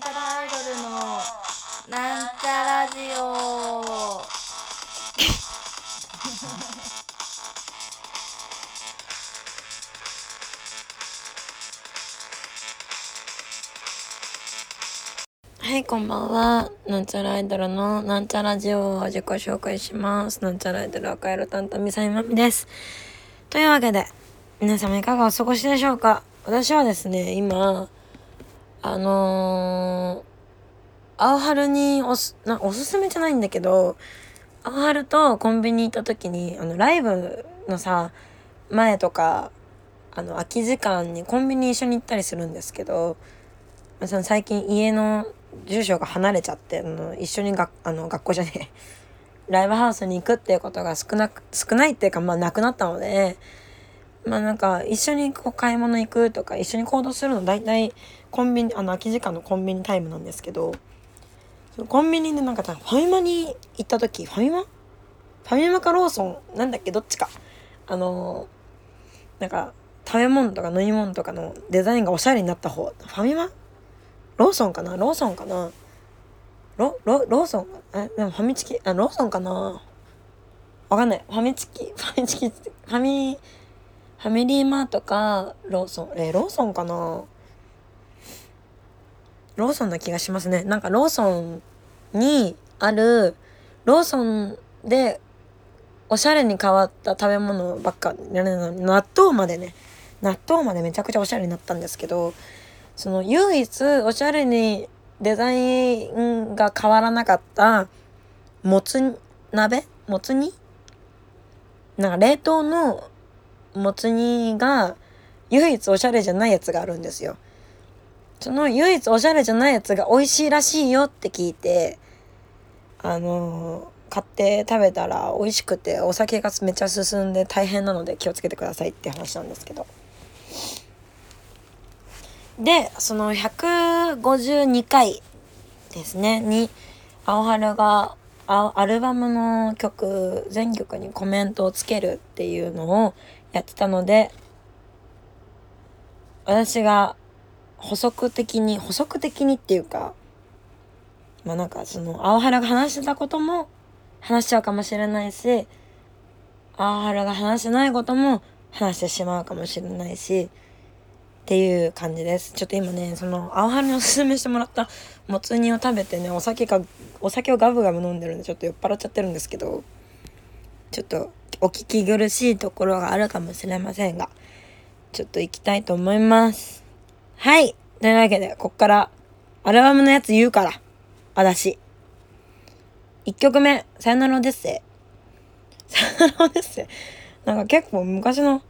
なんちゃらアイドルのなんちゃラジオ。はいこんばんは。なんちゃらアイドルのなんちゃラジオを自己紹介します。なんちゃらアイドル赤色担当みさみまみです。というわけで皆様いかがお過ごしでしょうか。私はですね今あのー、青春におすなおすすめじゃないんだけど青春とコンビニ行った時にあのライブのさ前とかあの空き時間にコンビニ一緒に行ったりするんですけどその最近家の住所が離れちゃってあの一緒にがあの学校じゃねえライブハウスに行くっていうことが少なく少ないっていうかまあなくなったのでまあなんか一緒にこう買い物行くとか一緒に行動するの大体コンビニあの空き時間のコンビニタイムなんですけどコンビニでなんかファミマに行った時ファミマ？ファミマかローソンなんだっけ？どっちか。あのなんか食べ物とか飲み物とかのデザインがおしゃれになった方。ファミマ？ローソンかな？ローソンかな？ロロローソンえでもファミチキ？あローソンかな？わかんない。ファミチキファミチキファミファミリーマートかローソンえローソンかな？ローソンな気がしますね。なんかローソンにあるローソンでおしゃれに変わった食べ物ばっか納豆までね。納豆までめちゃくちゃおしゃれになったんですけどその唯一おしゃれにデザインが変わらなかったもつ鍋？もつ煮？なんか冷凍のもつ煮が唯一おしゃれじゃないやつがあるんですよ。その唯一おしゃれじゃないやつが美味しいらしいよって聞いて、あのー、買って食べたら美味しくてお酒がめっちゃ進んで大変なので気をつけてくださいって話なんですけど。で、その152回ですね、に、青春がアルバムの曲、全曲にコメントをつけるっていうのをやってたので、私が補足的に、補足的にっていうか、まあなんかその、青原が話してたことも話しちゃうかもしれないし、青原が話してないことも話してしまうかもしれないし、っていう感じです。ちょっと今ね、その、青春におすすめしてもらったもつ煮を食べてね、お酒が、お酒をガブガブ飲んでるんで、ちょっと酔っ払っちゃってるんですけど、ちょっとお聞き苦しいところがあるかもしれませんが、ちょっと行きたいと思います。はい。というわけで、こっから、アルバムのやつ言うから。私。1曲目、さよならオデッセイ。さよならオデッセイ。なんか結構昔の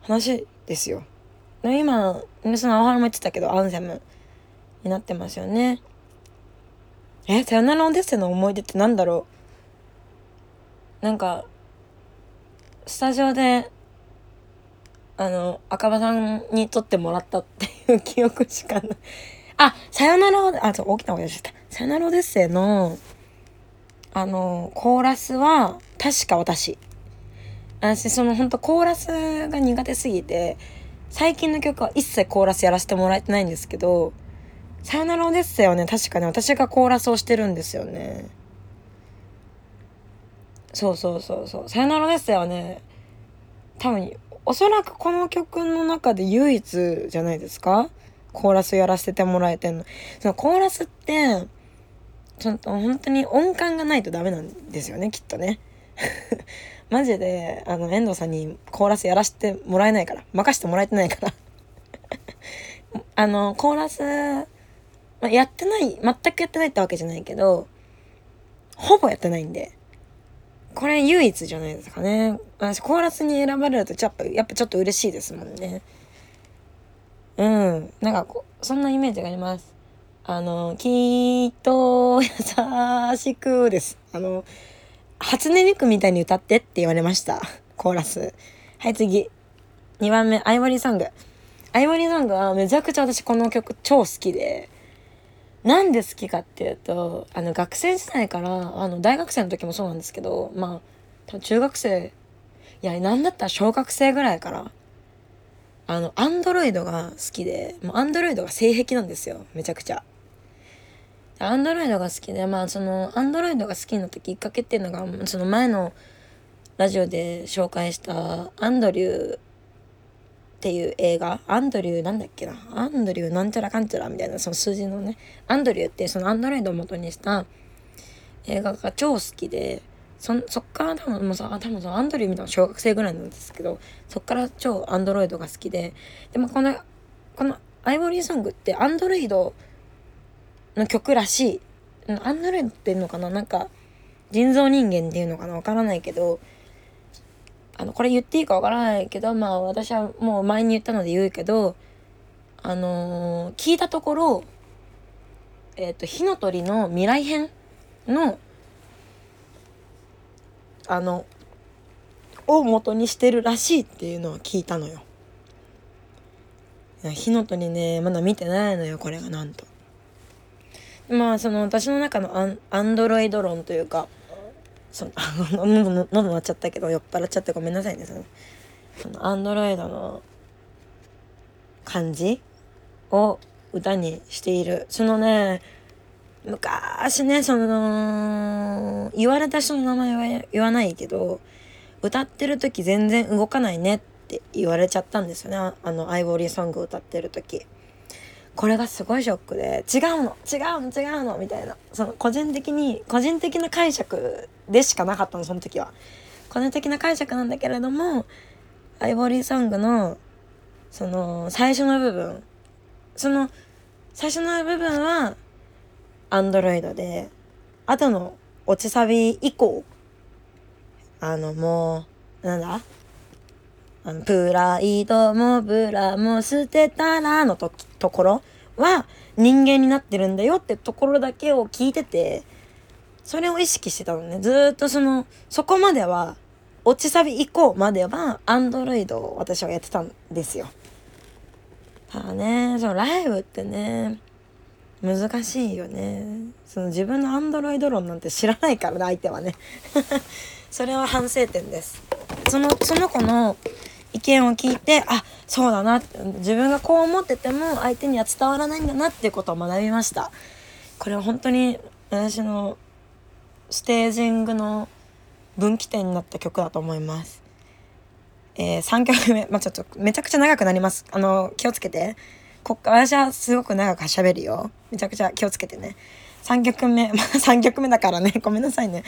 話ですよ。今、その青春も言ってたけど、アンセムになってますよね。え、さよならオデッセイの思い出ってなんだろう？なんか、スタジオであの、赤羽さんに撮ってもらったっていう記憶しかない。あ、さよなら、あ、そう、大きな声でした。さよならオデッセイの、あの、コーラスは、確か私。私、その、ほんとコーラスが苦手すぎて、最近の曲は一切コーラスやらせてもらえてないんですけど、さよならオデッセイはね、確かね、私がコーラスをしてるんですよね。そうそうそうそう。さよならオデッセイはね、多分、おそらくこの曲の中で唯一じゃないですか？コーラスやらせてもらえてんの。そのコーラスって、ちょっと本当に音感がないとダメなんですよね、きっとね。マジで、あの、遠藤さんにコーラスやらせてもらえないから。任せてもらえてないから あの、コーラス、まやってない、全くやってないってわけじゃないけど、ほぼやってないんで。これ唯一じゃないですかね。私、コーラスに選ばれると、やっぱ、やっぱちょっと嬉しいですもんね。うん。なんかこ、そんなイメージがあります。あの、きっと優しくです。あの、初音ミクみたいに歌ってって言われました。コーラス。はい、次。2番目、アイボリーソング。アイボリーソングはめちゃくちゃ私この曲超好きで、なんで好きかっていうと、あの学生時代から、あの大学生の時もそうなんですけど、まあ、中学生、いや、なんだったら小学生ぐらいから、あの、アンドロイドが好きで、もうアンドロイドが性癖なんですよ。めちゃくちゃ。アンドロイドが好きでまあそのアンドロイドが好きになったきっかけっていうのがその前のラジオで紹介したアンドリューっていう映画アンドリューなんだっけな？アンドリューなんちゃらかんちゃらみたいなその数字のねアンドリューってそのアンドロイドを元にした映画が超好きでそそっから多分もうさ多分そのアンドリューみたいな小学生ぐらいなんですけどそっから超アンドロイドが好きででもこのこのアイボリーソングってアンドロイドの曲らしい。アンドロイドっていうのかな？なんか人造人間っていうのかな？わからないけどあのこれ言っていいかわからないけどまあ私はもう前に言ったので言うけどあのー、聞いたところえっ、ー、と火の鳥の未来編のあのを元にしてるらしいっていうのは聞いたのよ。火の鳥ねまだ見てないのよこれがなんと。まあその私の中のアンアンドロイド論というかその 喉喉鳴っちゃったけど酔っ払っちゃってごめんなさいね。そのそのアンドロイドの感じを歌にしている。そのね昔ねその言われた人の名前は言わないけど歌ってる時全然動かないねって言われちゃったんですよね。あのアイボリーソング歌ってる時。これがすごいショックで違うの違うの違うのみたいな。その個人的に個人的な解釈でしかなかったのその時は。個人的な解釈なんだけれどもアイボリーソングのその最初の部分。その最初の部分はアンドロイドで後の落ちサビ以降あのもうなんだ？プライドもブラも捨てたらのとところは人間になってるんだよってところだけを聞いててそれを意識してたのね。ずっとそのそこまでは落ちサビ以降まではアンドロイドを私はやってたんですよ。ただねそのライブってね難しいよね。その自分のアンドロイド論なんて知らないからね相手はね。それは反省点です。そのその子の意見を聞いてあそうだな自分がこう思ってても相手には伝わらないんだなっていうことを学びました。これは本当に私のステージングの分岐点になった曲だと思います。えー、3曲目。まあちょっとめちゃくちゃ長くなります。あの気をつけて。こっから私はすごく長く喋るよ。めちゃくちゃ気をつけてね。3曲目。まあ3曲目だからね。ごめんなさいね。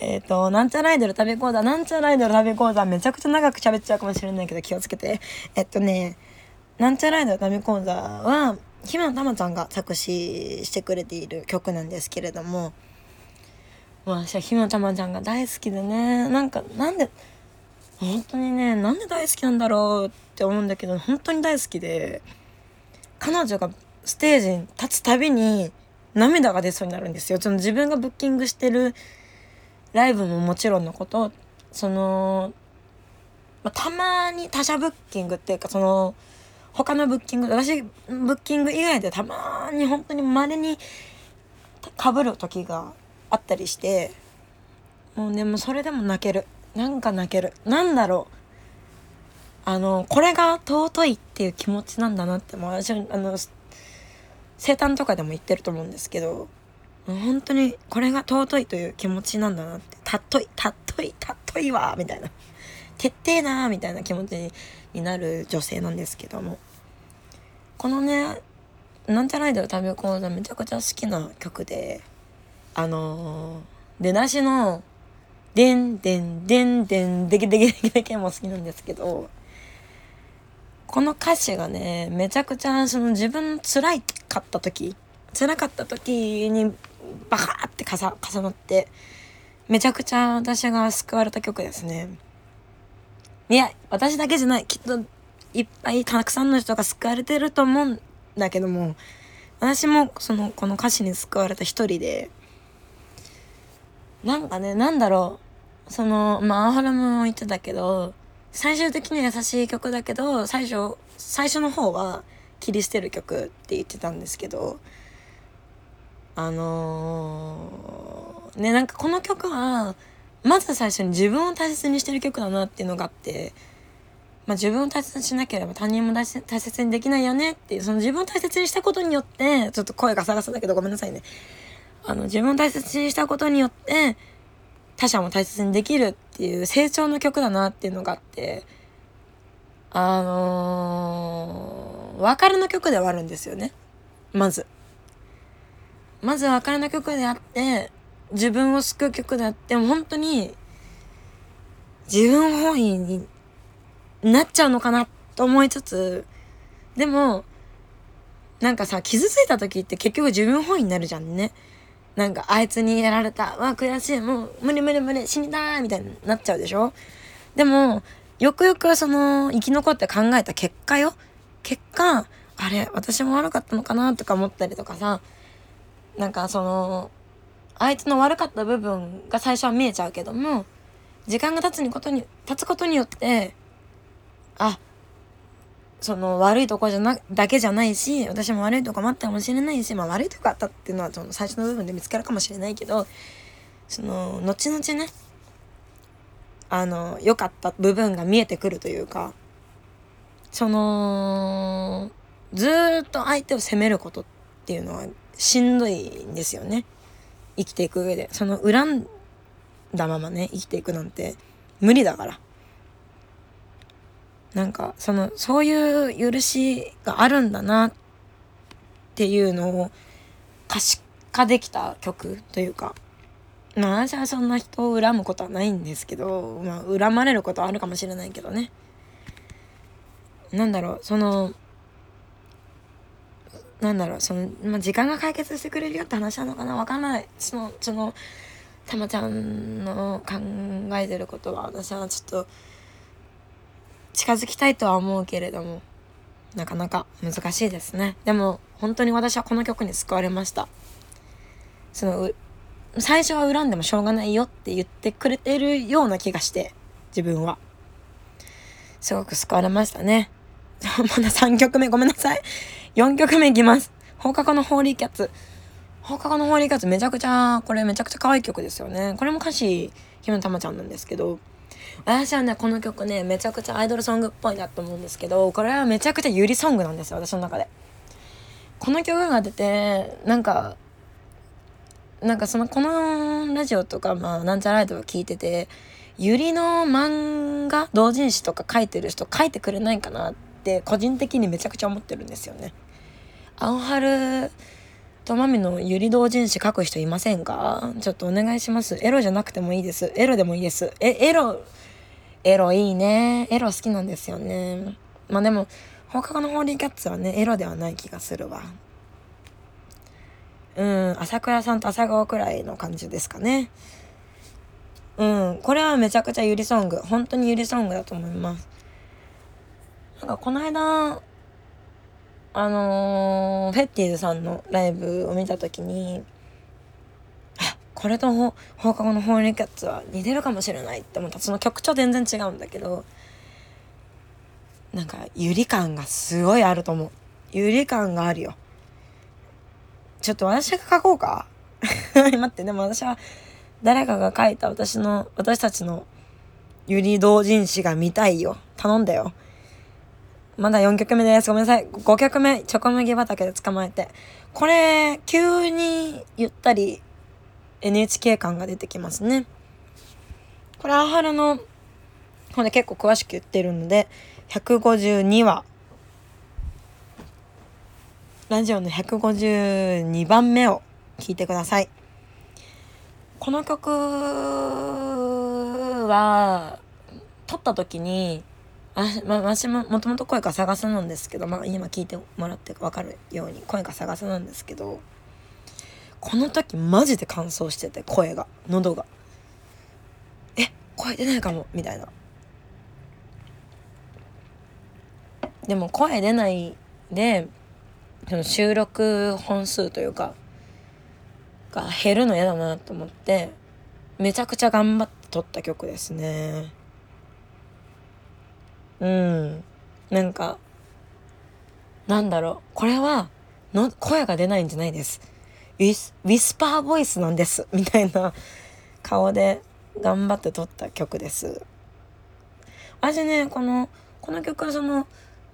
えっ、ー、と、なんちゃらアイドル食べ講座、なんちゃらアイドル食べ講座、めちゃくちゃ長く喋っちゃうかもしれないけど気をつけて。えっとね、なんちゃらアイドル食べ講座は、姫野玉ちゃんが作詞してくれている曲なんですけれども、まあ、私は姫野玉ちゃんが大好きでね、なんか、なんで、本当にね、なんで大好きなんだろうって思うんだけど、本当に大好きで、彼女がステージに立つたびに涙が出そうになるんですよ。その自分がブッキングしてるライブももちろんのことその、まあ、たまに他社ブッキングっていうかその他のブッキング私ブッキング以外でたまに本当にまれにかぶる時があったりしてもうでもそれでも泣ける。なんか泣ける。なんだろう。あのこれが尊いっていう気持ちなんだなってもう私あの生誕とかでも言ってると思うんですけど本当にこれが尊いという気持ちなんだなって。たっといたっといたっといわみたいな。徹底なみたいな気持ちになる女性なんですけども。このねなんちゃらアイドル食べ講座めちゃくちゃ好きな曲であのー、出だしの「でんでんでんでんでけでけでけでけ」も好きなんですけどこの歌詞がねめちゃくちゃその自分の辛いかった時辛かった時にバカって重なってめちゃくちゃ私が救われた曲ですね。いや私だけじゃない。きっといっぱいたくさんの人が救われてると思うんだけども私もそのこの歌詞に救われた一人でなんかねなんだろう。そのまあアーハラも言ってたけど最終的には優しい曲だけど最初最初の方は切り捨てる曲って言ってたんですけどあのー、ねなんかこの曲はまず最初に自分を大切にしてる曲だなっていうのがあってまあ、自分を大切にしなければ他人も大切にできないよねっていうその自分を大切にしたことによってちょっと声が探すだけどごめんなさいねあの自分を大切にしたことによって他者も大切にできるっていう成長の曲だなっていうのがあってあのー、別れの曲ではあるんですよねまず。まず別れの曲であって自分を救う曲であって本当に自分本位になっちゃうのかなと思いつつでもなんかさ傷ついた時って結局自分本位になるじゃんね。なんかあいつにやられた。わ、悔しい。もう無理無理無理。死にたいみたいになっちゃうでしょでも、よくよくその生き残って考えた結果よ。結果、あれ、私も悪かったのかなとか思ったりとかさ、なんかその、あいつの悪かった部分が最初は見えちゃうけども、時間が経つにことに、経つことによって、あ、その悪いとこじゃな、だけじゃないし、私も悪いとこもあったかもしれないし、まあ悪いとこあったっていうのはその最初の部分で見つけるかもしれないけど、その、後々ね、あの、良かった部分が見えてくるというか、その、ずっと相手を責めることっていうのはしんどいんですよね。生きていく上で。その恨んだままね、生きていくなんて無理だから。なんか、その、そういう許しがあるんだなっていうのを可視化できた曲というか、まあ私はそんな人を恨むことはないんですけど、まあ恨まれることはあるかもしれないけどね。なんだろう、その、なんだろう、その、まあ、時間が解決してくれるよって話なのかな？わかんない。その、その、たまちゃんの考えてることは私はちょっと近づきたいとは思うけれども、なかなか難しいですね。でも、本当に私はこの曲に救われました。その、最初は恨んでもしょうがないよって言ってくれてるような気がして、自分は。すごく救われましたね。まだ3曲目ごめんなさい。4曲目いきます。放課後のホーリーキャッツ。放課後のホーリーキャッツめちゃくちゃ、これめちゃくちゃ可愛い曲ですよね。これも歌詞、ひむたまちゃんなんですけど、私はね、この曲ね、めちゃくちゃアイドルソングっぽいなと思うんですけど、これはめちゃくちゃユリソングなんですよ、私の中で。この曲が出て、なんか、なんかその、このラジオとか、まあ、なんちゃらアイドル聞いてて、ゆりの漫画同人誌とか書いてる人書いてくれないかなって個人的にめちゃくちゃ思ってるんですよね。青春とまみのゆり同人誌書く人いませんか？ちょっとお願いします。エロじゃなくてもいいです。エロでもいいです。え、エロ、エロいいね。エロ好きなんですよね。まあでも、放課後のホーリーキャッツはね、エロではない気がするわ。うん、朝倉さんと朝顔くらいの感じですかね。うん、これはめちゃくちゃゆりソング。本当にゆりソングだと思います。なんかこの間、あのー、フェッティーズさんのライブを見た時に、あ、これと放課後のホーリーキャッツは似てるかもしれないって思った。その曲調全然違うんだけど、なんか、ゆり感がすごいあると思う。ゆり感があるよ。ちょっと私が書こうか？待って、でも私は、誰かが書いた私の、私たちのゆり同人誌が見たいよ。頼んだよ。まだ4曲目です。ごめんなさい。5曲目、チョコ麦畑で捕まえて。これ、急にゆったり NHK 感が出てきますね。これ、アハルのほんで結構詳しく言ってるので、152話。ラジオの152番目を聞いてください。この曲は撮った時にあ、まあ、私ももともと声が探すなんですけど、まあ、今聞いてもらって分かるように声が探すなんですけどこの時マジで乾燥してて声が喉が。え声出ないかもみたいな。でも声出ないでその収録本数というかが減るの嫌だなと思ってめちゃくちゃ頑張って撮った曲ですね。うん。なんかなんだろう。これはの声が出ないんじゃないです。ウィスウィスパーボイスなんです。みたいな顔で頑張って撮った曲です。私ねこのこの曲はその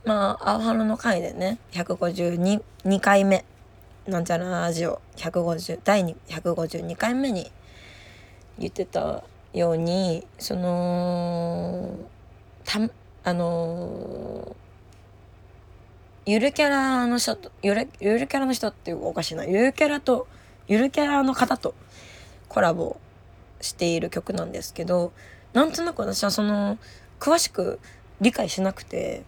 まあ青春の回でね152 2回目。なんちゃらラジオ。150第152回目に言ってたようにそのたあのゆるキャラの人とゆるゆるキャラの人っていうかおかしいな。ゆるキャラとゆるキャラの方とコラボしている曲なんですけどなんとなく私はその詳しく理解しなくて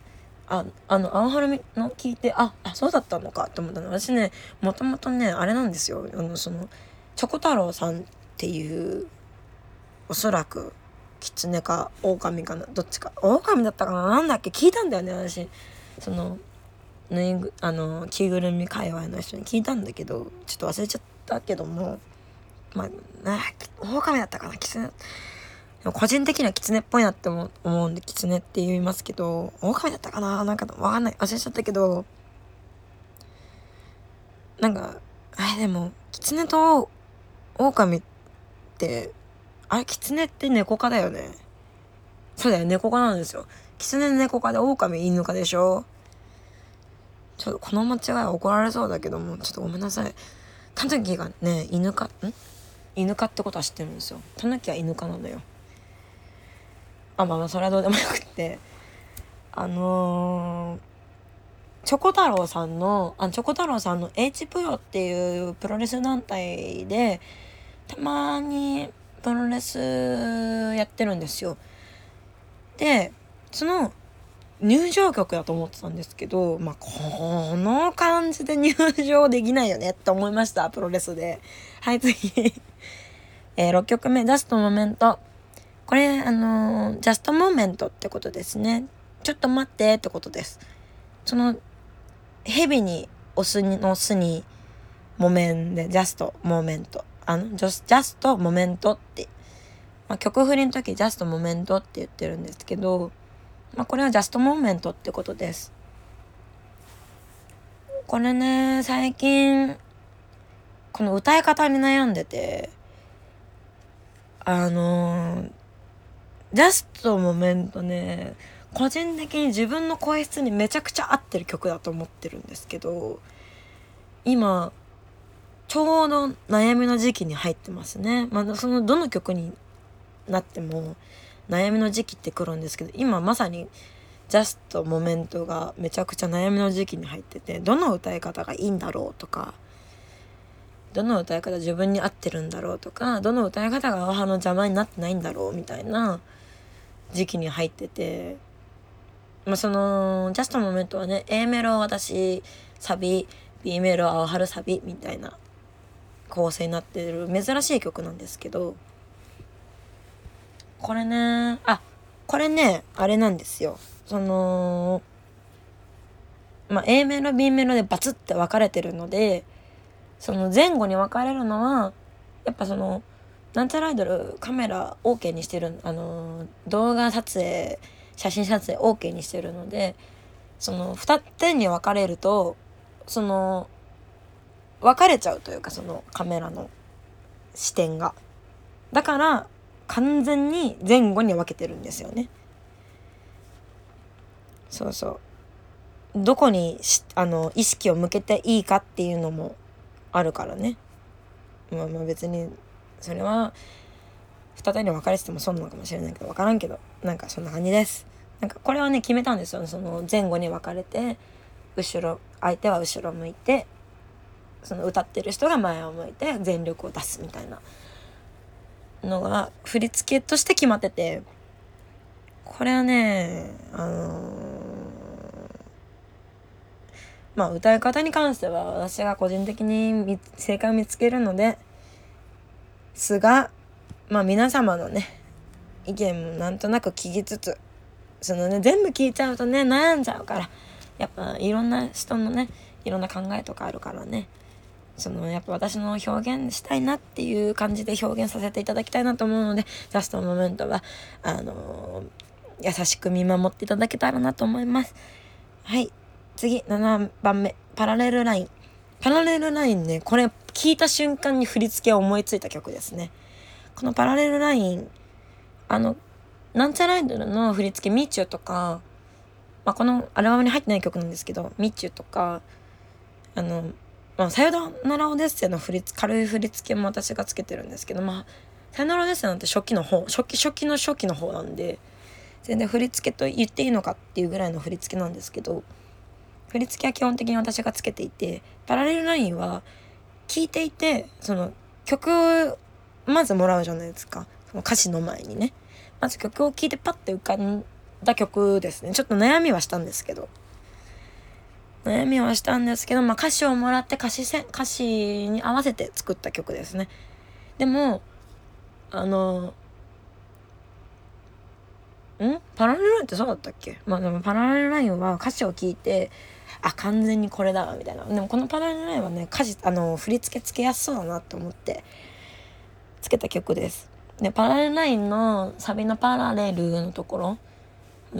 ああの青春の聞いてああそうだったのかと思ったの。私ねもともとねあれなんですよ。あのそのチョコ太郎さんっていうおそらく狐か狼かな？どっちか？狼だったかな？なんだっけ？聞いたんだよね私。そのぬいぐあの着ぐるみ界隈の人に聞いたんだけどちょっと忘れちゃったけどもまあ狼だったかな？狐でも個人的には狐っぽいなって思うんで狐って言いますけど狼だったかな？なんかわかんない。忘れちゃったけどなんかあれでも狐と狼ってあれ狐って猫科だよねそうだよ猫科なんですよ狐猫科で狼犬科でしょちょっとこの間違いは怒られそうだけども、ちょっとごめんなさい。タヌキがね、犬か、ん？犬かってことは知ってるんですよ。タヌキは犬かなのよ。あ、まあまあ、それはどうでもよくって。あのー、チョコ太郎さんの、あ、チョコ太郎さんの H プロっていうプロレス団体で、たまにプロレスやってるんですよ。で、その入場曲だと思ってたんですけど、まあ、この感じで入場できないよねって思いました、プロレスで。はい、次。えー、6曲目、 Just Moment。これ、あのー、 just moment ってことですね。ちょっと待ってってことです。その、蛇に、オスの巣に、モメンで、ジャストモーメント。あの、ジャストモメントって。まあ、曲振りの時、ジャストモメントって言ってるんですけど、まあ、これはジャストモーメントってことです。これね、最近、この歌い方に悩んでて、あのジャストモメントね、個人的に自分の声質にめちゃくちゃ合ってる曲だと思ってるんですけど、今、ちょうど悩みの時期に入ってますね。まあ、そのどの曲になっても、悩みの時期ってくるんですけど今まさにジャストモメントがめちゃくちゃ悩みの時期に入っててどの歌い方がいいんだろうとかどの歌い方自分に合ってるんだろうとかどの歌い方が母の邪魔になってないんだろうみたいな時期に入っててまあそのジャストモメントはね A メロ私サビ B メロ青春サビみたいな構成になってる珍しい曲なんですけどこれね、あ、これね、あれなんですよ。その、まあ、A メロ、B メロでバツって分かれてるので、その前後に分かれるのは、やっぱその、なんちゃらアイドルカメラ OK にしてる、あの、動画撮影、写真撮影 OK にしてるので、その、二点に分かれると、その、分かれちゃうというか、そのカメラの視点が。だから、完全に前後に分けてるんですよね。そうそう。どこにしあの意識を向けていいかっていうのもあるからね。まあまあ別にそれは二手に分かれててもそうなのかもしれないけど分からんけどなんかそんな感じです。なんかこれはね決めたんですよその前後に分かれて後ろ相手は後ろ向いてその歌ってる人が前を向いて全力を出すみたいなのが振り付けとして決まっててこれはねあの、まあ歌い方に関しては私が個人的に正解を見つけるのですがまあ皆様のね意見もなんとなく聞きつつそのね全部聞いちゃうとね悩んじゃうからやっぱいろんな人のねいろんな考えとかあるからねそのやっぱ私の表現したいなっていう感じで表現させていただきたいなと思うのでジャストモメントはあの、優しく見守っていただけたらなと思います。はい次7番目パラレルライン。パラレルラインねこれ聞いた瞬間に振り付けを思いついた曲ですね。このパラレルラインあのなんちゃらアイドルの振り付け「みちゅ」とかまあ、このアルバムに入ってない曲なんですけど「みちゅ」とかあのまあ、さよならオデッセイの振り軽い振り付けも私がつけてるんですけどまあさよならオデッセイなんて初期の方初期初期の初期の方なんで全然振り付けと言っていいのかっていうぐらいの振り付けなんですけど振り付けは基本的に私がつけていてパラレルラインは聴いていてその曲をまずもらうじゃないですか。その歌詞の前にね。まず曲を聴いてパッて浮かんだ曲ですね。ちょっと悩みはしたんですけど。悩みはしたんですけど、まあ、歌詞をもらって歌詞せ歌詞に合わせて作った曲ですね。でもあのん？パラレルラインってそうだったっけ？まあでもパラレルラインは歌詞を聞いてあ完全にこれだみたいな。でもこのパラレルラインはね歌詞あの振り付けつけやすそうだなと思ってつけた曲です。でパラレルラインのサビのパラレルのところ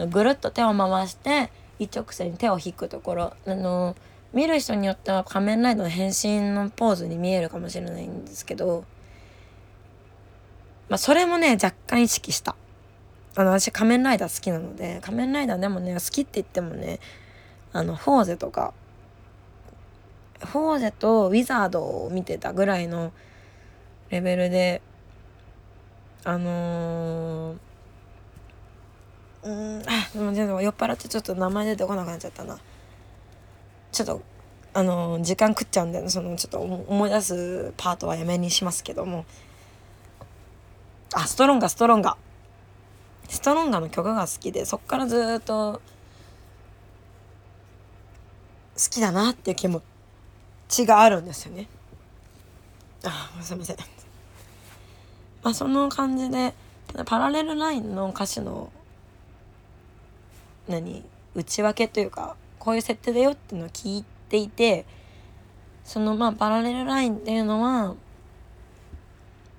ぐるっと手を回して一直線に手を引くところ。あの見る人によっては仮面ライダーの変身のポーズに見えるかもしれないんですけどまあそれもね若干意識した。あの私仮面ライダー好きなので仮面ライダーでもね好きって言ってもねあのフォーゼとかフォーゼとウィザードを見てたぐらいのレベルであのー、うんあでもでも酔っ払ってちょっと名前出てこなくなっちゃったなちょっとあの、時間食っちゃうんでそのちょっと思い出すパートはやめにしますけどもあストロンガストロンガストロンガの曲が好きでそっからずっと好きだなっていう気持ちがあるんですよね。あすいません。まあその感じでパラレルラインの歌詞の何内訳というかこういう設定だよっていうのを聞いていてそのまあパラレルラインっていうのは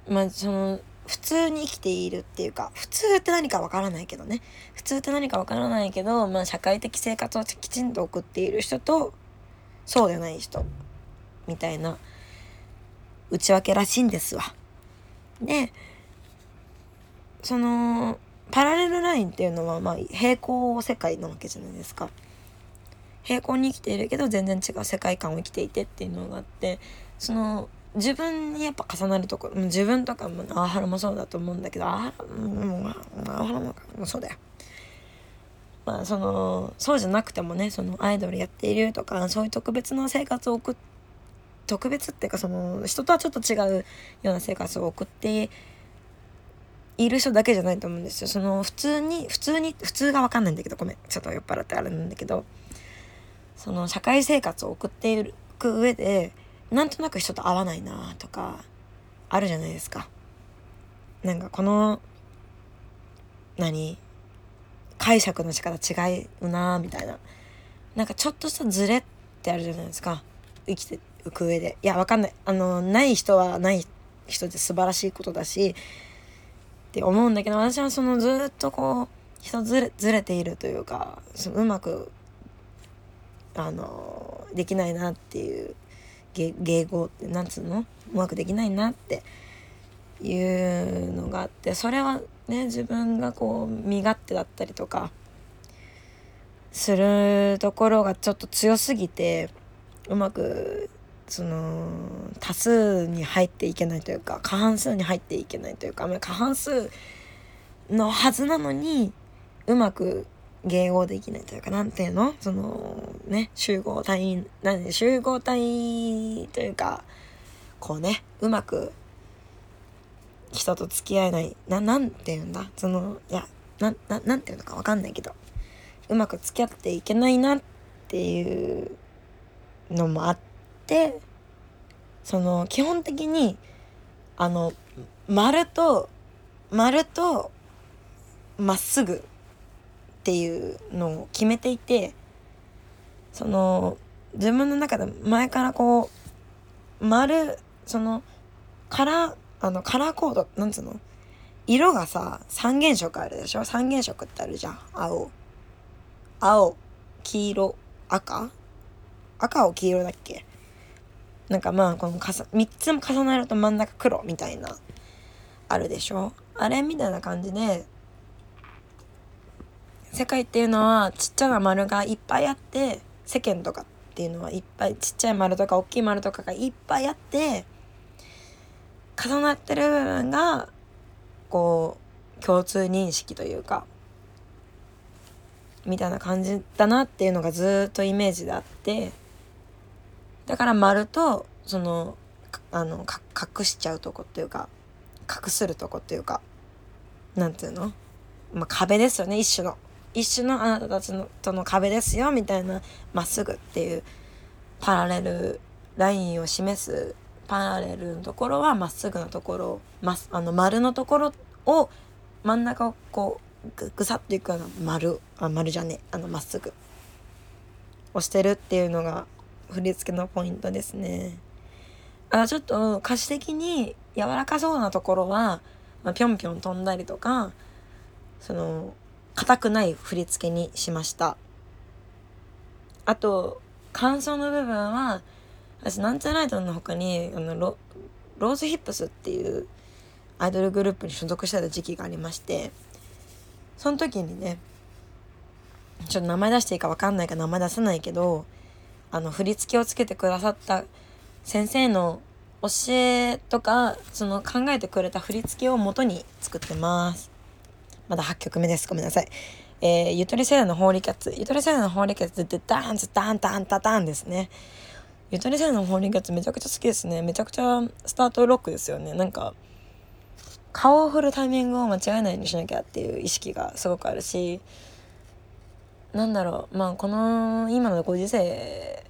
まあその普通に生きているっていうか普通って何かわからないけどね普通って何かわからないけど、まあ、社会的生活をきちんと送っている人とそうでない人みたいな内訳らしいんですわ。でそのパラレルラインっていうのはまあ平行世界なわけじゃないですか。平行に生きているけど全然違う世界観を生きていてっていうのがあってその自分にやっぱ重なるところ自分とかもアーハラもそうだと思うんだけどアーハラももそうだよ。まあそのそうじゃなくてもねそのアイドルやっているとかそういう特別な生活を送っ特別っていうかその人とはちょっと違うような生活を送っている人だけじゃないと思うんですよ。その普通に普通に普通が分かんないんだけどごめん。ちょっと酔っ払ってあれなんだけど。その社会生活を送っていく上でなんとなく人と合わないなとかあるじゃないですか。なんかこの何？解釈の仕方違うなみたいな。なんかちょっとしたズレってあるじゃないですか。生きていく上で。いやわかんない。あのない人はない人で素晴らしいことだしって思うんだけど私はそのずっとこう人ずれずれているというかそのうまくあのできないなっていう迎合ってなんつうの？うまくできないなっていうのがあってそれはね自分がこう身勝手だったりとかするところがちょっと強すぎてうまくその多数に入っていけないというか過半数に入っていけないというか過半数のはずなのにうまく迎合できないというかなんていうの？そのね集合体なん集合体というかこうねうまく人と付き合えないななんて言うんだ？そのいやなななんていうのか分かんないけどうまく付き合っていけないなっていうのもあってその基本的にあの丸と丸とまっすぐっていうのを決めていてその自分の中で前からこう丸そのカラーあのカラーコードなんつうの？色がさ三原色あるでしょ？三原色ってあるじゃん。青。青。黄色。赤。赤を黄色だっけ？なんかまあこのかさ3つも重なると真ん中黒みたいなあるでしょ？あれみたいな感じで世界っていうのはちっちゃな丸がいっぱいあって世間とかっていうのはいっぱいちっちゃい丸とか大きい丸とかがいっぱいあって重なってる部分がこう共通認識というかみたいな感じだなっていうのがずっとイメージであってだから丸とそのあの隠しちゃうとこっていうか隠するとこっていうかなんていうの、まあ、壁ですよね一種の。一種のあなたたちのとの壁ですよみたいなまっすぐっていうパラレルラインを示すパラレルのところはまっすぐなところまあの丸のところを真ん中をこうぐぐさっていくような丸。あ丸じゃねあのまっすぐ。押してるっていうのが振り付けのポイントですね。あちょっと歌詞的に柔らかそうなところは、まあ、ぴょんぴょん飛んだりとかその硬くない振り付けにしましたあと感想の部分は私なんちゃらイドルの他にあのロローズヒップスっていうアイドルグループに所属してた時期がありましてその時にねちょっと名前出していいか分かんないか名前出さないけどあの振り付けをつけてくださった先生の教えとかその考えてくれた振り付けを元に作ってます。まだ8曲目です。ごめんなさい。えー、ゆとり世代のホーリーキャッツゆとり世代のホーリーキャッツってダンツダンダンダダンですね。ゆとり世代のホーリーキャッツめちゃくちゃ好きですね。めちゃくちゃスタートロックですよね。なんか顔を振るタイミングを間違えないようにしなきゃっていう意識がすごくあるしなんだろう。まあこの今のご時世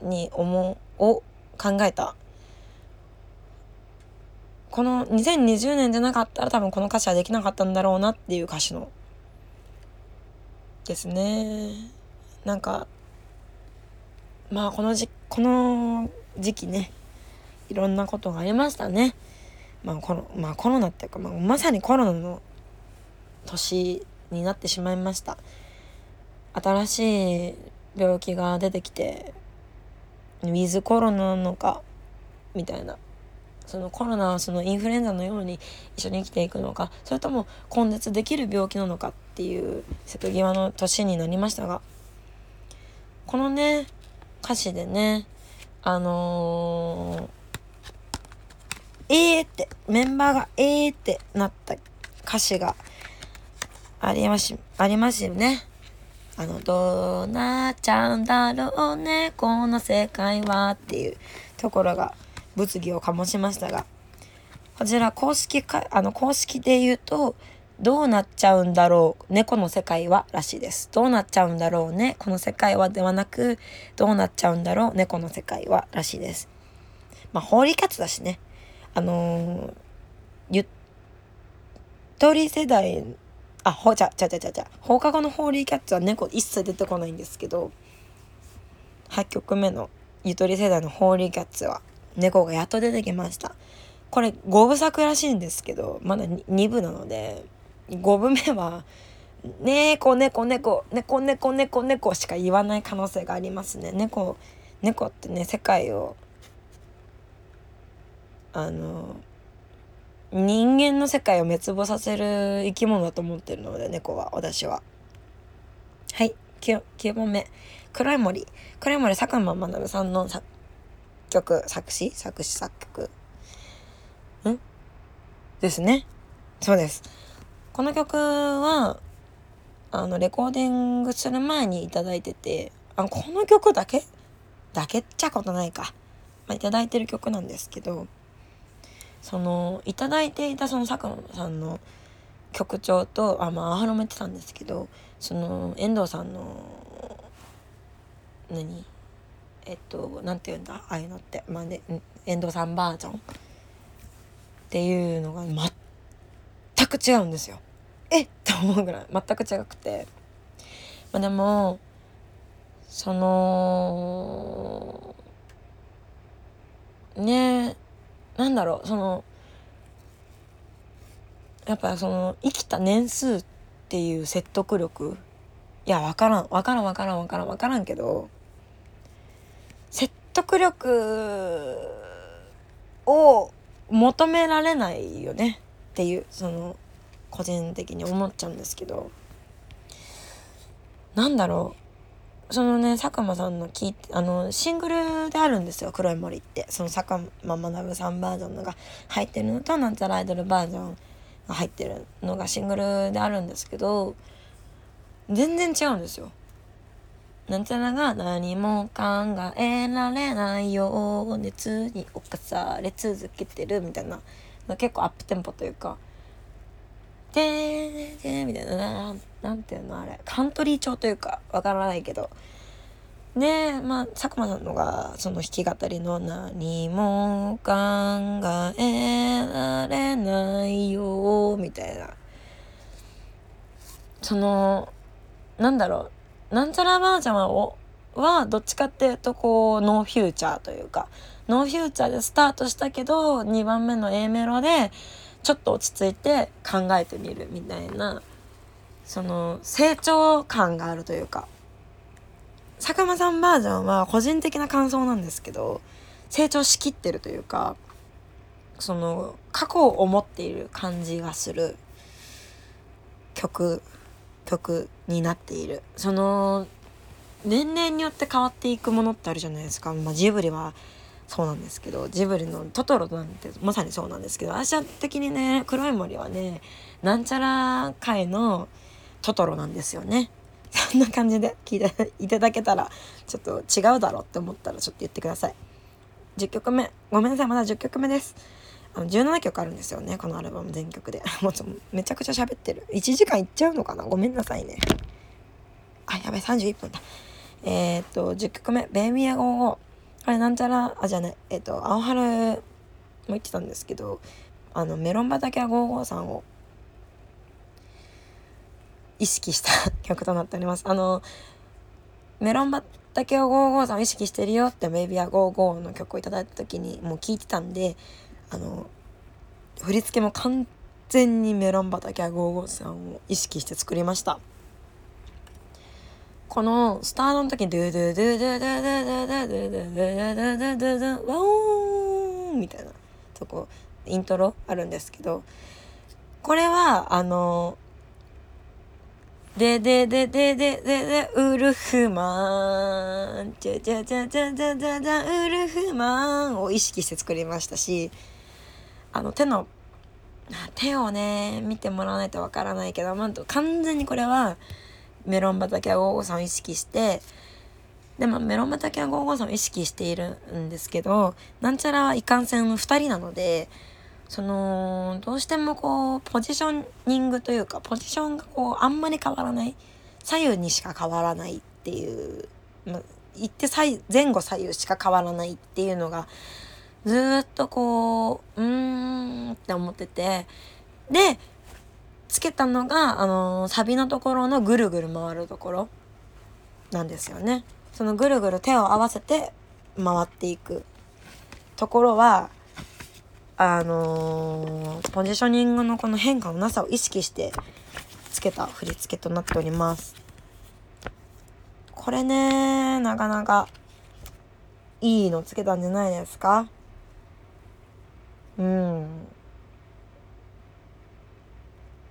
に思うを考えた。この2020年じゃなかったら多分この歌詞はできなかったんだろうなっていう歌詞のですね。なんかまあこのじこの時期ねいろんなことがありましたね。まあコロ,、まあ、コロナっていうか、まあ、まさにコロナの年になってしまいました。新しい病気が出てきてウィズコロナなのかみたいなそのコロナはそのインフルエンザのように一緒に生きていくのかそれとも根絶できる病気なのかっていう瀬戸際の年になりましたがこのね歌詞でねあのー、えーってメンバーがえーってなった歌詞がありますありますよね。あの、どうなっちゃうんだろうね、この世界はっていうところが物議を醸しましたが、こちら公式か、あの、公式で言うと、どうなっちゃうんだろう、猫の世界はらしいです。どうなっちゃうんだろうね、この世界はではなく、どうなっちゃうんだろう、猫の世界はらしいです。まあ、ホーリーキャッツだしね。あのー、ゆっとり世代あ、ほ、ちゃ、ちゃちゃちゃちゃ。放課後のホーリーキャッツは猫一切出てこないんですけど、8曲目のゆとり世代のホーリーキャッツは猫がやっと出てきました。これ5部作らしいんですけど、まだ2部なので、5部目は、猫猫猫猫猫猫猫しか言わない可能性がありますね。猫、猫ってね、世界を、あの、人間の世界を滅亡させる生き物だと思ってるので猫は私は。はい 9, 9問目。黒い森。黒い森佐久間学さんの作曲作詞？作詞作曲。ん？ですね。そうです。この曲はあのレコーディングする前に頂いててあこの曲だけ？だけっちゃことないか、まあ、頂いてる曲なんですけどそのいただいていたその佐久間さんの曲調とあまあアハロも言ってたんですけどその遠藤さんの何？えっと何て言うんだ？ああいうのって。まあね遠藤さんバージョン。っていうのが全く違うんですよ。え？っ と思うぐらい。全く違くて、まあ、でもそのねえなんだろうそのやっぱその生きた年数っていう説得力いや分からん分からん分からん分からん分からんけど説得力を求められないよねっていうその個人的に思っちゃうんですけどなんだろうそのね佐久間さんの聞いてあのシングルであるんですよ黒い森ってその佐久間学さんバージョンのが入ってるのとなんちゃらアイドルバージョンが入ってるのがシングルであるんですけど全然違うんですよ。なんちゃらが何も考えられないよ熱に侵され続けてるみたいな結構アップテンポというか「でーでー」みたいななんていうのあれカントリー調というかわからないけどでまあ佐久間さんのがその弾き語りの「何も考えられないよ」みたいなそのなんだろうなんちゃらばあちゃんははどっちかっていうとこうノーフューチャーというかノーフューチャーでスタートしたけど2番目の A メロでちょっと落ち着いて考えてみるみたいなその成長感があるというか坂間さんバージョンは個人的な感想なんですけど成長しきってるというかその過去を思っている感じがする曲曲になっている。その年齢によって変わっていくものってあるじゃないですか、まあ、ジブリはそうなんですけどジブリの「トトロ」なんてまさにそうなんですけど私は的にね黒い森はねなんちゃら界のトトロなんですよね。そんな感じで聞いていただけたらちょっと違うだろうって思ったらちょっと言ってください。10曲目ごめんなさいまだ10曲目です。あの17曲あるんですよねこのアルバム全曲で。もうめちゃくちゃ喋ってる。1時間いっちゃうのかな？ごめんなさいね。あやべ31分だ。えー、っと10曲目「ベイミーア55」これなんちゃらあじゃないえっ、ー、と青春も言ってたんですけどあのメロン畑は553を意識した曲となっておりますあのメロン畑は55さんを意識してるよって「メイビア55」の曲をいただいた時にもう聞いてたんであの振り付けも完全にメロン畑は55さんを意識して作りました。このスタートの時にドゥドゥドゥドゥドゥドゥドゥドゥドゥドゥドゥドゥドゥドゥドゥワオーンみたいなとこイントロあるんですけどこれはあのでででででででウルフマンじゃじゃじゃじゃじゃじゃじゃウルフマンを意識して作りましたしあの手の手をね見てもらわないとわからないけど、まあ、完全にこれはメロン畑は55さんを意識してでもメロン畑は55さんを意識しているんですけどなんちゃらはいかんせん2人なのでそのどうしてもこうポジショニングというかポジションがこうあんまり変わらない左右にしか変わらないっていう、まあ、言って前後左右しか変わらないっていうのがずっとこう、うーんって思ってて、で、つけたのが、あのー、サビのところのぐるぐる回るところなんですよね。そのぐるぐる手を合わせて回っていくところは、あのー、ポジショニングのこの変化のなさを意識してつけた振り付けとなっております。これね、なかなかいいのつけたんじゃないですか？うん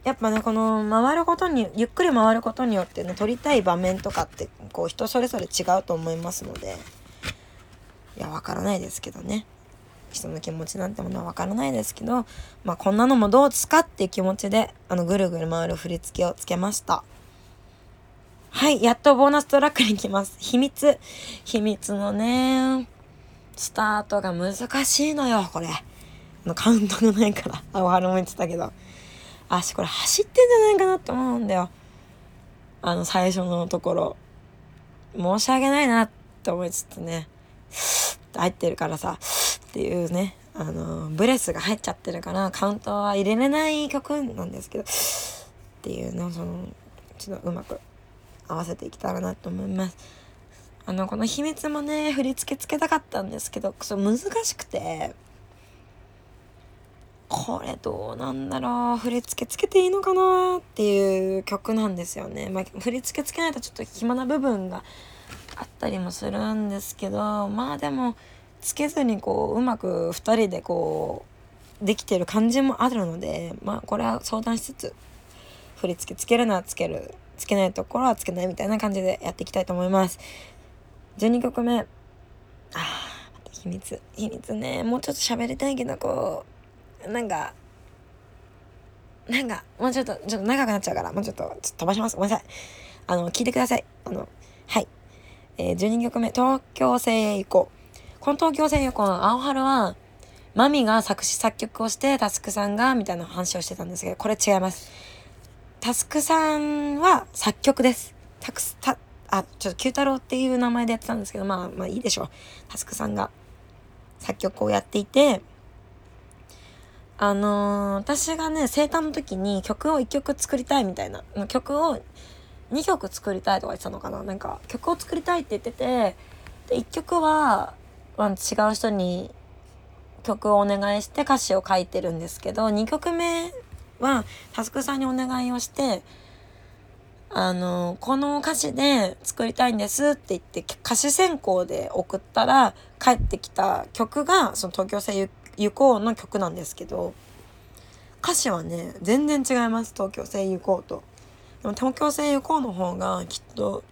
やっぱねこの回ることにゆっくり回ることによってね撮りたい場面とかってこう人それぞれ違うと思いますので。いやわからないですけどね。人の気持ちなんてものはわからないですけどまあこんなのもどうですかっていう気持ちであのぐるぐる回る振り付けをつけました。はいやっとボーナストラックに来ます。秘密。秘密のねスタートが難しいのよこれ。のカウントがないから青春も言ってたけど。足これ走ってんじゃないかなって思うんだよ。あの最初のところ。申し訳ないなって思いつつね。入ってるからさ。っていうね。あのブレスが入っちゃってるからカウントは入れれない曲なんですけど。っていうのそのちょっとうまく合わせていけたらなと思います。あのこの秘密もね振り付けつけたかったんですけどそ難しくて。これどうなんだろう。振り付けつけていいのかなっていう曲なんですよね、まあ、振り付けつけないとちょっと暇な部分があったりもするんですけどまあでもつけずにこううまく2人でこうできてる感じもあるのでまあこれは相談しつつ振り付けつけるならつけるつけないところはつけないみたいな感じでやっていきたいと思います。12曲目。あー秘密秘密ね。もうちょっと喋りたいけどこうなんかなんかもうちょっとちょっと長くなっちゃうからもうちょっと飛ばします。ごめんなさい。あの聞いてください。あのはい。えー、12曲目東京精鋭行こう。この東京精鋭行こうの青春はマミが作詞作曲をしてタスクさんがみたいな話をしてたんですけどこれ違います。タスクさんは作曲です。タクスタあちょっと九太郎っていう名前でやってたんですけどまあまあいいでしょう。タスクさんが作曲をやっていてあのー、私がね生誕の時に曲を1曲作りたいみたいな曲を2曲作りたいとか言ってたのかな。なんか曲を作りたいって言っててで1曲は、まあ、違う人に曲をお願いして歌詞を書いてるんですけど2曲目はタスクさんにお願いをしてあのこの歌詞で作りたいんですって言って歌詞選考で送ったら帰ってきた曲がその東京製行こうの曲なんですけど歌詞はね全然違います東京製行こうと。でも東京製行こうの方がきっと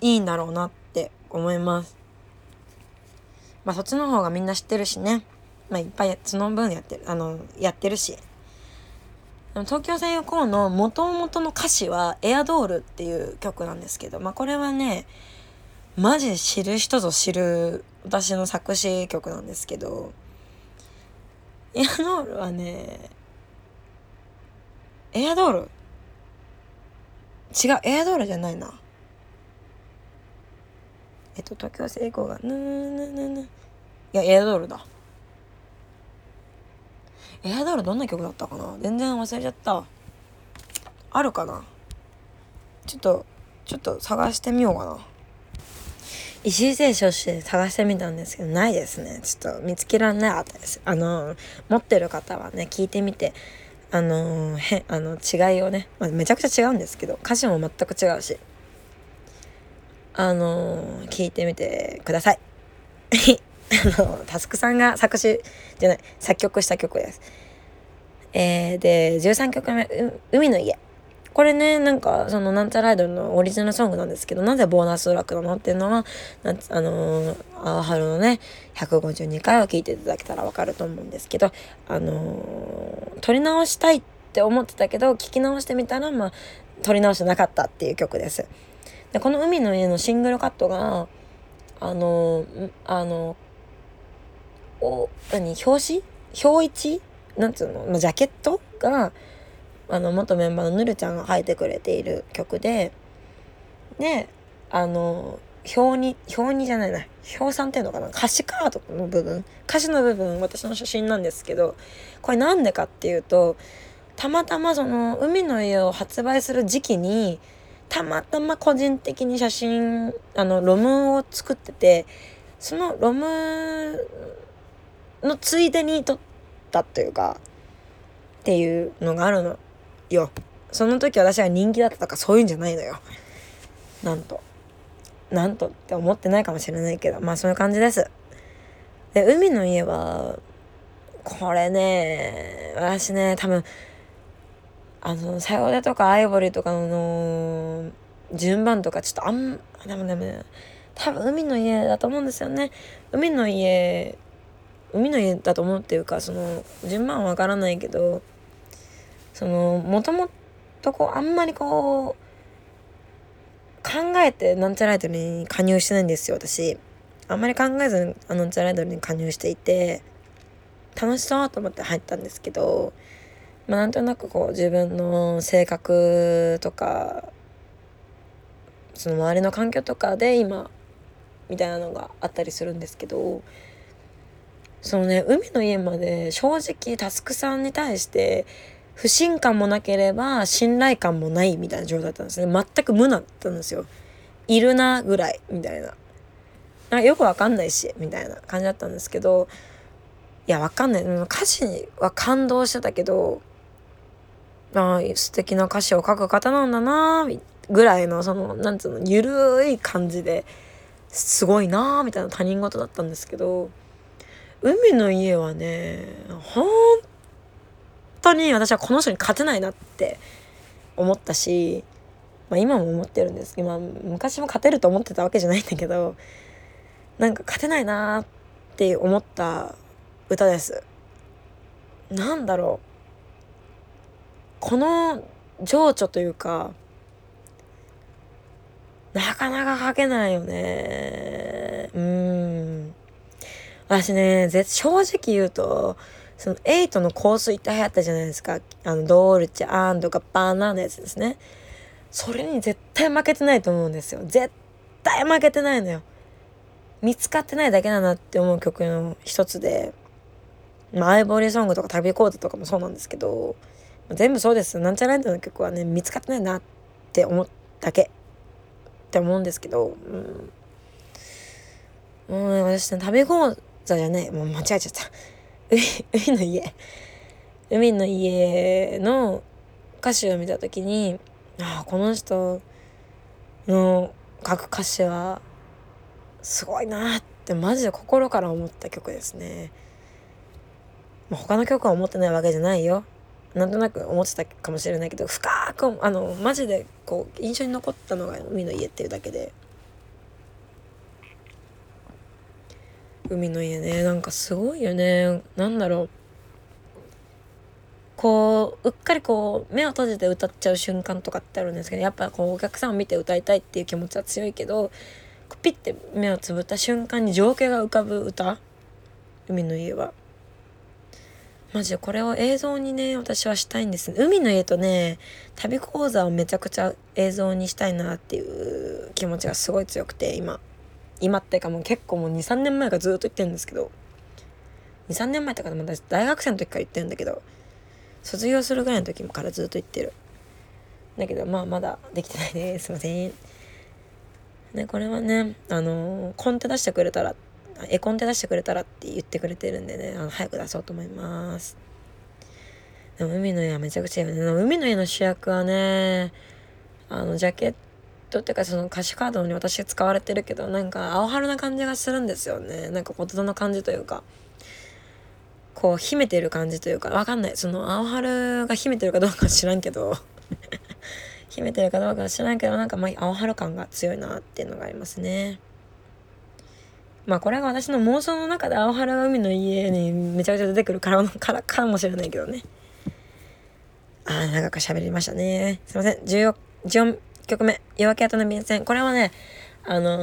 いいんだろうなって思います。まあそっちの方がみんな知ってるしね。まあ、いっぱいその分やってる、あの、やってるし。東京声優コーの元々の歌詞はエアドールっていう曲なんですけど、まあこれはね、マジ知る人ぞ知る私の作詞曲なんですけど、エアドールはね、エアドール？違う、エアドールじゃないな。えっと、東京成功が、ぬーぬぬぬ。いや、エアドールだ。エアドールどんな曲だったかな？全然忘れちゃったあるかな？ちょっとちょっと探してみようかな一時停止をして探してみたんですけどないですねちょっと見つけられなかったですあの持ってる方はね聞いてみてあのへあの違いをね、まあ、めちゃくちゃ違うんですけど歌詞も全く違うしあの聞いてみてください あの、タスクさんが作詞じゃない、作曲した曲です。えー、で、13曲目、海の家。これね、なんか、その、なんちゃらアイドルのオリジナルソングなんですけど、なぜボーナストラックなのっていうのは、なあのー、アワハルのね、152回を聞いていただけたらわかると思うんですけど、あのー、撮り直したいって思ってたけど、聞き直してみたら、まあ、撮り直してなかったっていう曲です。で、この海の家のシングルカットが、あのー、あのお何表紙？表一？なんつうの、まあ、ジャケットがあの元メンバーのぬるちゃんが書いてくれている曲でであの表に表にじゃないな表さんっていうのかな歌詞カードの部分歌詞の部分私の写真なんですけどこれなんでかっていうとたまたまその海の家を発売する時期にたまたま個人的に写真あのロムを作っててそのロムのついでに撮ったというかっていうのがあるの。よ。その時私は人気だったとかそういうんじゃないのよ。なんと。なんとって思ってないかもしれないけど。まあそういう感じです。で海の家はこれね私ね多分あのさよでとかアイボリーとかの順番とかちょっとあんでもでも多分海の家だと思うんですよね。海の家海の家だと思うっていうかその順番はわからないけどそのもともとこうあんまりこう考えてなんちゃらアイドルに加入してないんですよ私。あんまり考えずにあのんちゃらアイドルに加入していて楽しそうと思って入ったんですけどまあなんとなくこう自分の性格とかその周りの環境とかで今みたいなのがあったりするんですけどそのね海の家まで正直タスクさんに対して不信感もなければ信頼感もないみたいな状態だったんですね。全く無だったんですよ。いるなぐらいみたいな。なよくわかんないしみたいな感じだったんですけどいやわかんない。歌詞には感動してたけどあ素敵な歌詞を書く方なんだなぐらいのそのなんつうのゆるい感じですごいなみたいな他人事だったんですけど海の家はね本当に私はこの人に勝てないなって思ったしまあ今も思ってるんですけど、昔も勝てると思ってたわけじゃないんだけど、なんか勝てないなって思った歌です。なんだろう。この情緒というか、なかなか書けないよね。うん。私ね、正直言うと、その8の香水って流行ったじゃないですか。あの、ドールチェとかバーナーのやつですね。それに絶対負けてないと思うんですよ。絶対負けてないのよ。見つかってないだけだなって思う曲の一つで、まあ、アイボリーソングとか旅コードとかもそうなんですけど、全部そうです。なんちゃらんドの曲はね、見つかってないなって思っただけって思うんですけど、うん。うね、私ね、食べ講座じゃねえ。もう間違えちゃった。海の家。海の家の歌詞を見た時に、ああ、この人の書く歌詞はすごいなってマジで心から思った曲ですね。まあ、他の曲は思ってないわけじゃないよ。なんとなく思ってたかもしれないけど深くあのマジでこう印象に残ったのが海の家っていうだけで海の家ね。なんかすごいよね。なんだろう。こううっかりこう目を閉じて歌っちゃう瞬間とかってあるんですけどやっぱこうお客さんを見て歌いたいっていう気持ちは強いけどピッて目をつぶった瞬間に情景が浮かぶ歌？海の家は。マジでこれを映像にね、私はしたいんです。海の家とね、旅講座をめちゃくちゃ映像にしたいなっていう気持ちがすごい強くて、今。今っていうかもう結構もう2、3年前からずっと言ってるんですけど、2、3年前とかまだ大学生の時から言ってるんだけど、卒業するぐらいの時からずっと言ってる。だけどまあまだできてないです。すいません。ね、これはね、あのー、コンテ出してくれたら絵コンテ出してくれたらって言ってくれてるんでね、あの早く出そうと思います。でも海の家はめちゃくちゃいいよね。海の家の主役はね、あの、ジャケットっていうかその歌詞カードに私使われてるけど、なんか青春な感じがするんですよね。なんか言葉の感じというか。こう秘めてる感じというかわかんないその青春が秘めてるかどうか知らんけど 秘めてるかどうか知らんけどなんかまあ青春感が強いなっていうのがありますねまあこれが私の妄想の中で青原が海の家にめちゃくちゃ出てくるから からかもしれないけどね。ああ、長く喋りましたね。すいません。14, 14曲目、夜明け後の便箋。これはね、あの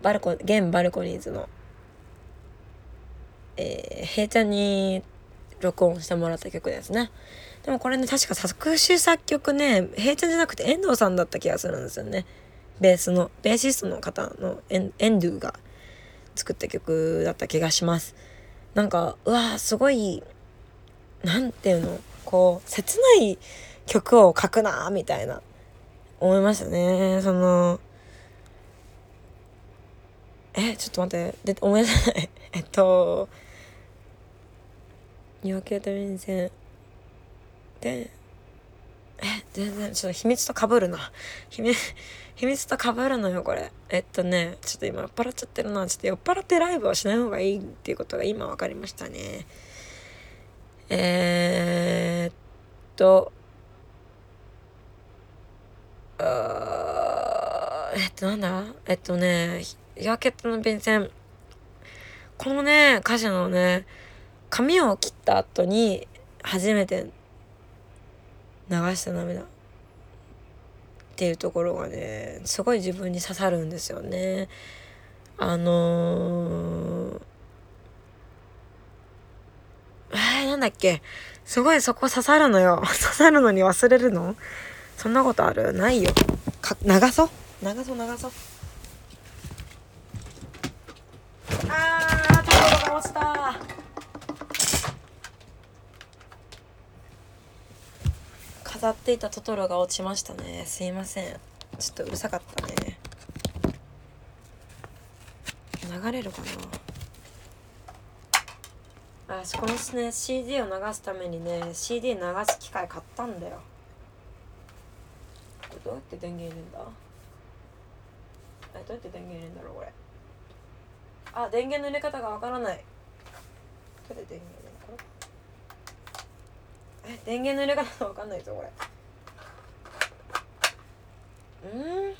ー、バルコ、現バルコニーズの、えー、平ちゃんに録音してもらった曲ですね。でもこれね、確か作詞作曲ね、平ちゃんじゃなくて遠藤さんだった気がするんですよね。ベースのベーシストの方のエンエンドゥが作った曲だった気がしますなんかうわーすごいなんていうのこう切ない曲を書くなみたいな。思いましたね。そのえちょっと待って。で思い出せない。えっと「夜明けと便箋」でえ全然ちょっと秘密とかぶるな。秘密秘密とかぶるのよこれ。えっとねちょっと今酔っ払っちゃってるな。ちょっと酔っ払ってライブはしない方がいいっていうことが今分かりましたね。えー、っとえっとなんだ？えっとね夜明けとの便箋。このね歌詞のね髪を切った後に初めて流した涙っていうところがねすごい自分に刺さるんですよね。あのー、えー、なんだっけ？すごいそこ刺さるのよ。刺さるのに忘れるの？そんなことある？ないよ。か流そう？流そう流そう。あートマトが落ちた。飾っていたトトロが落ちましたね。すいません。ちょっとうるさかったね。流れるかな？あこのね CD を流すためにね CD 流す機械買ったんだよ。どうやって電源入れんだ？えどうやって電源入れんだろうこれ。あ電源の入れ方がわからない。どうやって電源入れんのえ電源の入れ方がわかんないぞこれ。うん？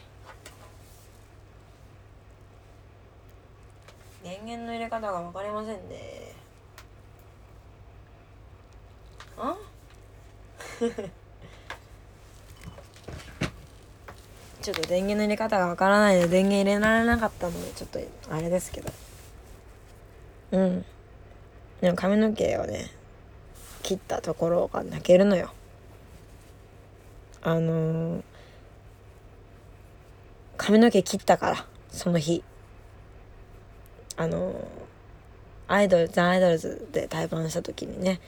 電源の入れ方が分かりませんね。あ？ちょっと電源の入れ方がわからないので電源入れられなかったのでちょっとあれですけど。うん。でも髪の毛をね切ったところが泣けるのよ。あのー、髪の毛切ったからその日。あのー、アイドルザ・アイドルズで対バンした時にね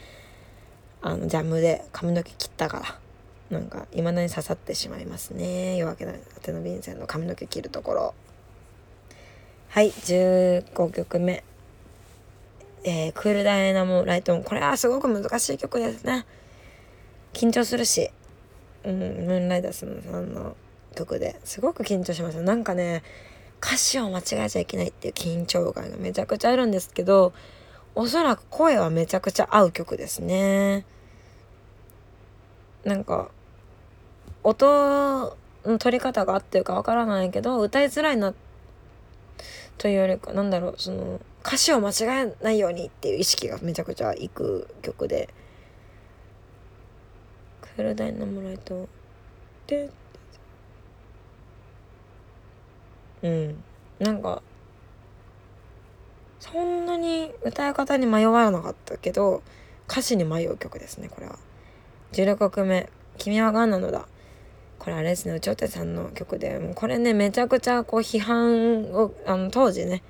あのジャムで髪の毛切ったから。なんかいまだに刺さってしまいますね。夜明けの手の便箋の髪の毛切るところ。はい15曲目。えー、クールダイナモライトオン。これはすごく難しい曲ですね。緊張するし。うんムーンライダースさんの曲で。すごく緊張しますなんかね歌詞を間違えちゃいけないっていう緊張感がめちゃくちゃあるんですけどおそらく声はめちゃくちゃ合う曲ですね。なんか音の取り方が合ってるかわからないけど歌いづらいなというよりかなんだろうその歌詞を間違えないようにっていう意識がめちゃくちゃいく曲で「クールダイナモライト」でうん。なんかそんなに歌い方に迷わなかったけど歌詞に迷う曲ですねこれは。16曲目「君はがんなのだ」これあれですね内尾手さんの曲でもうこれねめちゃくちゃこう批判をあの当時ね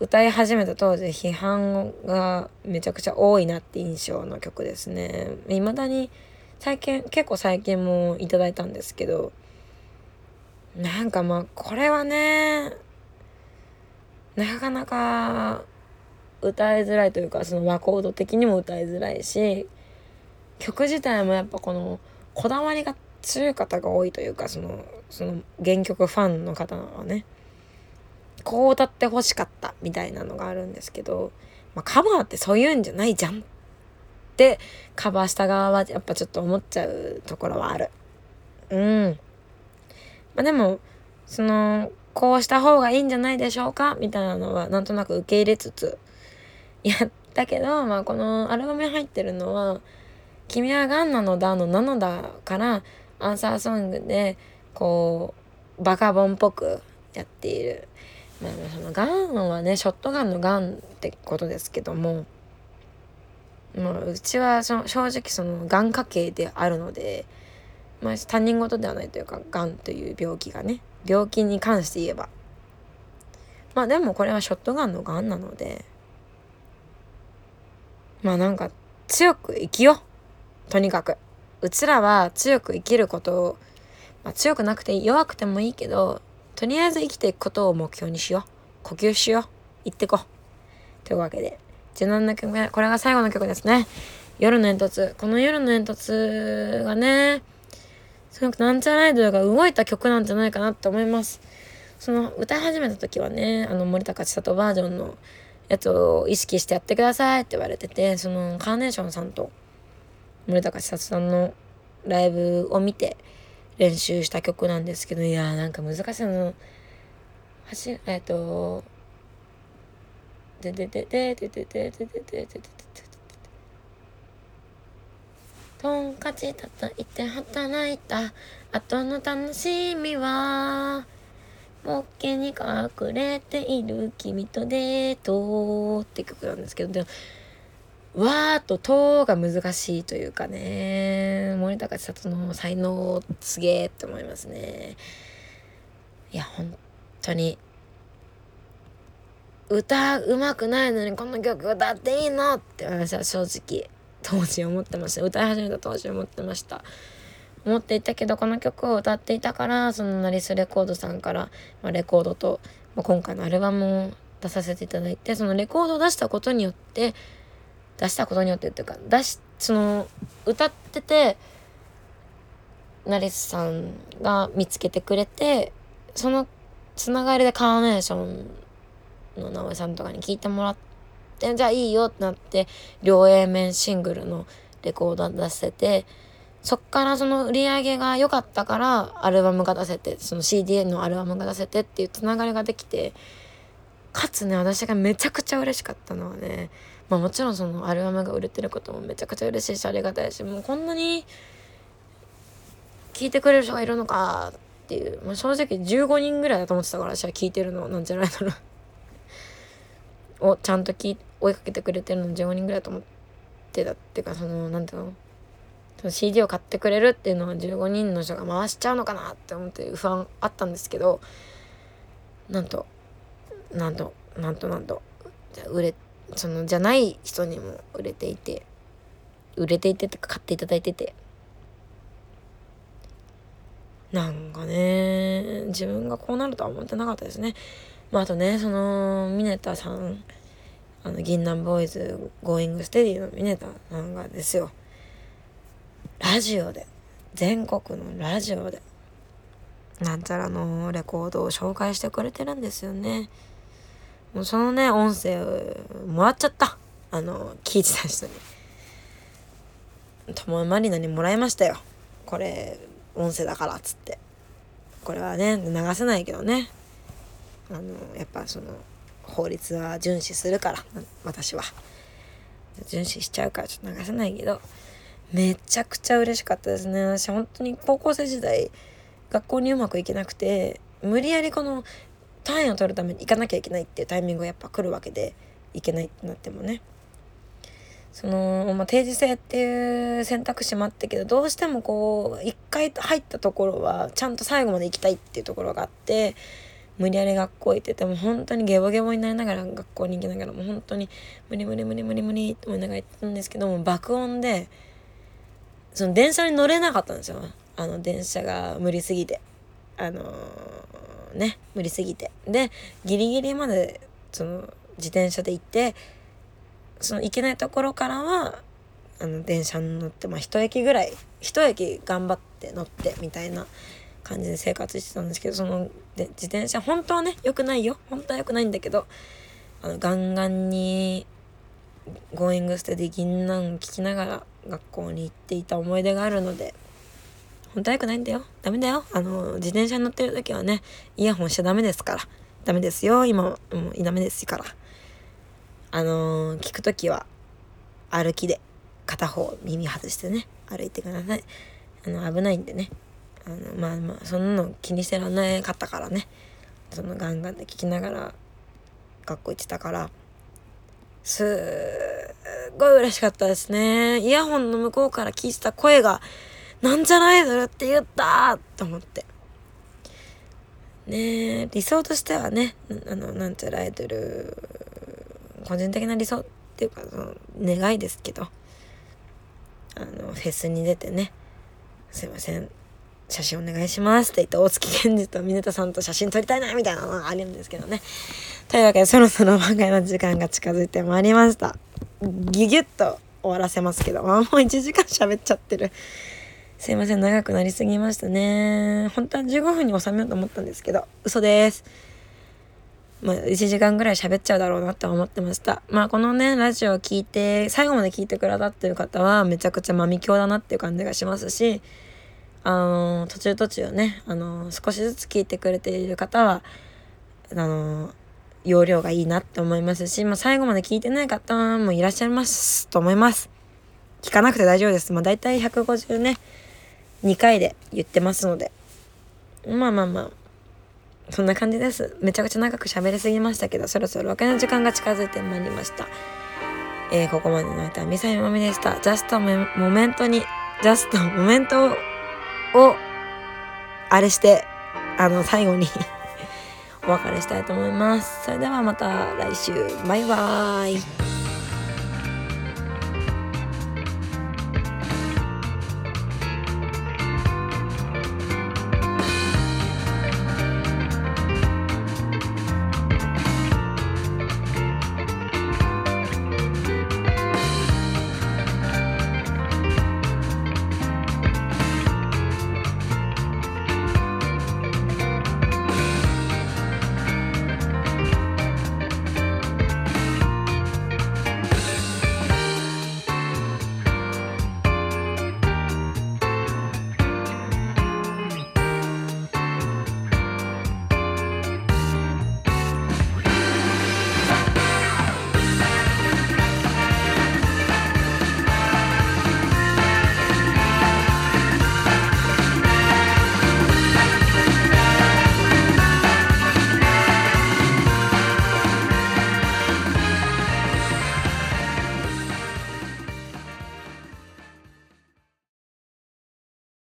歌い始めた当時批判がめちゃくちゃ多いなって印象の曲ですね。未だに最近結構最近もいただいたんですけどなんかまあこれはねなかなか歌いづらいというかその和コード的にも歌いづらいし曲自体もやっぱこのこだわりが強い方が多いというかそのその原曲ファンの方はねこう歌ってほしかったみたいなのがあるんですけど、まあ、カバーってそういうんじゃないじゃんってカバーした側はやっぱちょっと思っちゃうところはある。うん。まあでもそのこうした方がいいんじゃないでしょうかみたいなのはなんとなく受け入れつつやったけど、まあ、このアルバムに入ってるのは「君はがんなのだ」の「なのだ」からアンサーソングでこうバカボンっぽくやっている。まあ、そのガンはねショットガンのガンってことですけども、まあ、うちはその正直そのがん家系であるので、まあ、他人事ではないというかがんという病気がね病気に関して言えば。まあでもこれはショットガンのがんなのでまあなんか強く生きよう。とにかく。うちらは強く生きることを、まあ、強くなくて弱くてもいいけどとりあえず生きていくことを目標にしよう。呼吸しよう。行ってこというわけで17曲目これが最後の曲ですね。夜の煙突。この夜の煙突がねすごくなんちゃらアイドが動いた曲なんじゃないかなって思います。その歌い始めた時はね、あの森高千里バージョンのやつを意識してやってくださいって言われてて、そのカーネーションさんと森高千里さんのライブを見て練習した曲なんですけど、いやーなんか難しいの。はし、えっ、と、でででででででででででででトンカチ叩いて働いた後の楽しみはボッケに隠れている君とデートって曲なんですけどでもわーととが難しいというかね。森高千里の才能すげえって思いますね。いや本当に。歌うまくないのにこの曲歌っていいのって私は正直当時思ってました。歌い始めた当時思ってました。思っていたけどこの曲を歌っていたからそのナリスレコードさんから、まあ、レコードと、まあ、今回のアルバムを出させていただいてそのレコードを出したことによって出したことによってっていうか出しその歌っててナリスさんが見つけてくれてそのつながりでカーネーションの直江さんとかに聞いてもらってじゃあいいよってなって両 A 面シングルのレコード出せてそっからその売り上げが良かったからアルバムが出せてその CD のアルバムが出せてっていうつながりができてかつね私がめちゃくちゃ嬉しかったのはねまあもちろんそのアルバムが売れてることもめちゃくちゃ嬉しいしありがたいしもうこんなに聞いてくれる人がいるのかっていう、まあ、正直15人ぐらいだと思ってたから私は聞いてるのなんじゃないだろうをちゃんと聞追いかけてくれてるの15人ぐらいだと思ってたっていうかそのなんていうのその CD を買ってくれるっていうのは15人の人が回しちゃうのかなって思って不安あったんですけどなんとなんとなんとなんと売れてそのじゃない人にも売れていて。売れていてってか買っていただいてて。なんかね自分がこうなるとは思ってなかったですね。まああとねそのミネタさん。あの銀杏ボーイズゴーイングステディのミネタさんがですよ。ラジオで。全国のラジオで。なんちゃらのレコードを紹介してくれてるんですよね。もうそのね音声をもらっちゃった。あの聞いてた人。に友まりなにもらいましたよ。これ音声だからっつって。これはね流せないけどね。あのやっぱその法律は遵守するから私は。遵守しちゃうからちょっと流せないけどめちゃくちゃ嬉しかったですね。私本当に高校生時代学校にうまくいけなくて無理やりこの単位を取るために行かなきゃいけないっていうタイミングがやっぱ来るわけでいけないってなってもね。その、まあ、定時制っていう選択肢もあったけどどうしてもこう一回入ったところはちゃんと最後まで行きたいっていうところがあって無理やり学校行ってても本当にゲボゲボになりながら学校に行きながらも本当に無理無理無理無理無理って思いながら行ったんですけども爆音でその電車に乗れなかったんですよ。あの電車が無理すぎて。あのー、ね無理すぎて。でギリギリまでその自転車で行ってその行けないところからはあの電車に乗ってまあ一駅ぐらい一駅頑張って乗ってみたいな感じで生活してたんですけどそので自転車本当はね良くないよ。本当は良くないんだけどあのガンガンに「ゴーイングステで銀杏聞きながら学校に行っていた思い出があるので本当は良くないんだよ。ダメだよ。あの自転車に乗ってる時はねイヤホンしちゃダメですから。ダメですよ。今もうダメですから。あの、聞く時は歩きで片方耳外してね歩いてください。あの危ないんでね。あのまあまあそんなの気にしてらんなかったからね。そのガンガンで聞きながら学校行ってたからすっごい嬉しかったですね。イヤホンの向こうから聞いてた声が「なんじゃないそれって言った!」と思ってね理想としてはねあのなんちゃらアイドル個人的な理想っていうかその願いですけどあのフェスに出てねすいません写真お願いしますって言って大月健二と峰田さんと写真撮りたいなみたいなのがあるんですけどね。というわけでそろそろ番外の時間が近づいてまいりました。ギュギュッと終わらせますけど、もう1時間喋っちゃってる。すいません、長くなりすぎましたね。本当は15分に収めようと思ったんですけど、嘘です。まあ、1時間ぐらい喋っちゃうだろうなって思ってました。まあ、このね、ラジオを聞いて、最後まで聞いてくださってる方は、めちゃくちゃまみきょうだなっていう感じがしますし、あの途中途中ね、あの少しずつ聞いてくれている方はあの容量がいいなって思いますし、まあ、最後まで聞いてない方もいらっしゃいますと思います聞かなくて大丈夫ですまあ大体150ね2回で言ってますのでまあまあまあそんな感じですめちゃくちゃ長く喋りすぎましたけどそろそろ別の時間が近づいてまいりましたえー、ここまでのお相手は御茶海マミでした。ジャストモメントに、ジャストモメントを、あれして、あの、最後に お別れしたいと思います。それではまた来週。バイバーイ。